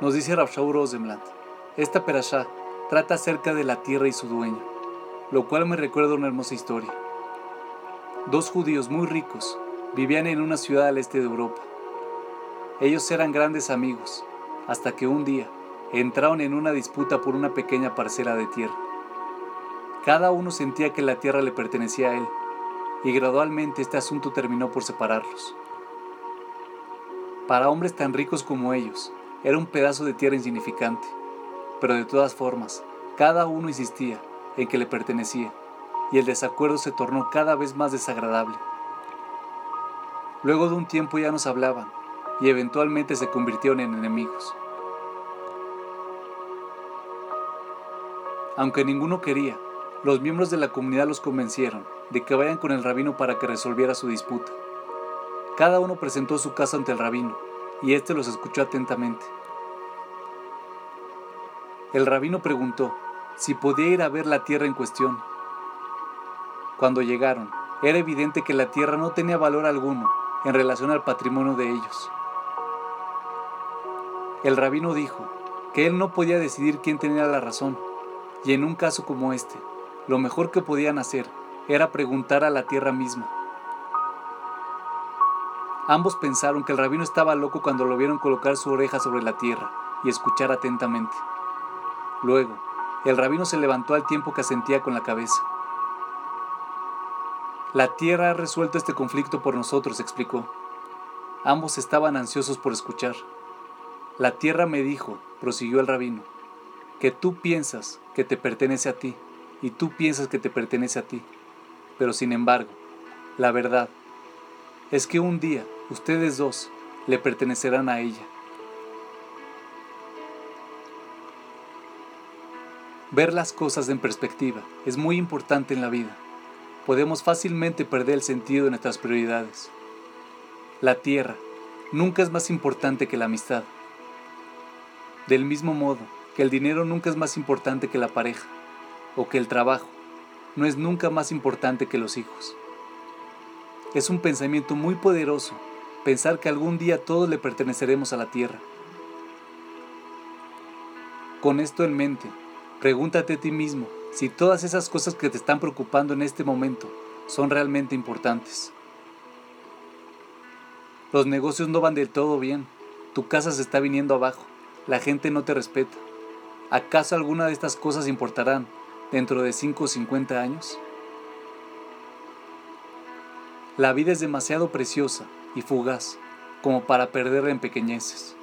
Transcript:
Nos dice Rabshaw Rosenblatt, esta perashá trata acerca de la tierra y su dueño, lo cual me recuerda una hermosa historia. Dos judíos muy ricos vivían en una ciudad al este de Europa. Ellos eran grandes amigos, hasta que un día entraron en una disputa por una pequeña parcela de tierra. Cada uno sentía que la tierra le pertenecía a él, y gradualmente este asunto terminó por separarlos. Para hombres tan ricos como ellos, era un pedazo de tierra insignificante, pero de todas formas, cada uno insistía en que le pertenecía, y el desacuerdo se tornó cada vez más desagradable. Luego de un tiempo ya nos hablaban, y eventualmente se convirtieron en enemigos. Aunque ninguno quería, los miembros de la comunidad los convencieron de que vayan con el rabino para que resolviera su disputa. Cada uno presentó su caso ante el rabino, y éste los escuchó atentamente. El rabino preguntó si podía ir a ver la tierra en cuestión. Cuando llegaron, era evidente que la tierra no tenía valor alguno en relación al patrimonio de ellos. El rabino dijo que él no podía decidir quién tenía la razón, y en un caso como este, lo mejor que podían hacer era preguntar a la tierra misma. Ambos pensaron que el rabino estaba loco cuando lo vieron colocar su oreja sobre la tierra y escuchar atentamente. Luego, el rabino se levantó al tiempo que asentía con la cabeza. La tierra ha resuelto este conflicto por nosotros, explicó. Ambos estaban ansiosos por escuchar. La tierra me dijo, prosiguió el rabino, que tú piensas que te pertenece a ti y tú piensas que te pertenece a ti. Pero sin embargo, la verdad es que un día ustedes dos le pertenecerán a ella. Ver las cosas en perspectiva es muy importante en la vida. Podemos fácilmente perder el sentido de nuestras prioridades. La tierra nunca es más importante que la amistad. Del mismo modo que el dinero nunca es más importante que la pareja, o que el trabajo no es nunca más importante que los hijos. Es un pensamiento muy poderoso pensar que algún día todos le perteneceremos a la tierra. Con esto en mente, pregúntate a ti mismo si todas esas cosas que te están preocupando en este momento son realmente importantes. Los negocios no van del todo bien, tu casa se está viniendo abajo, la gente no te respeta. ¿Acaso alguna de estas cosas importarán dentro de 5 o 50 años? La vida es demasiado preciosa y fugaz como para perderla en pequeñeces.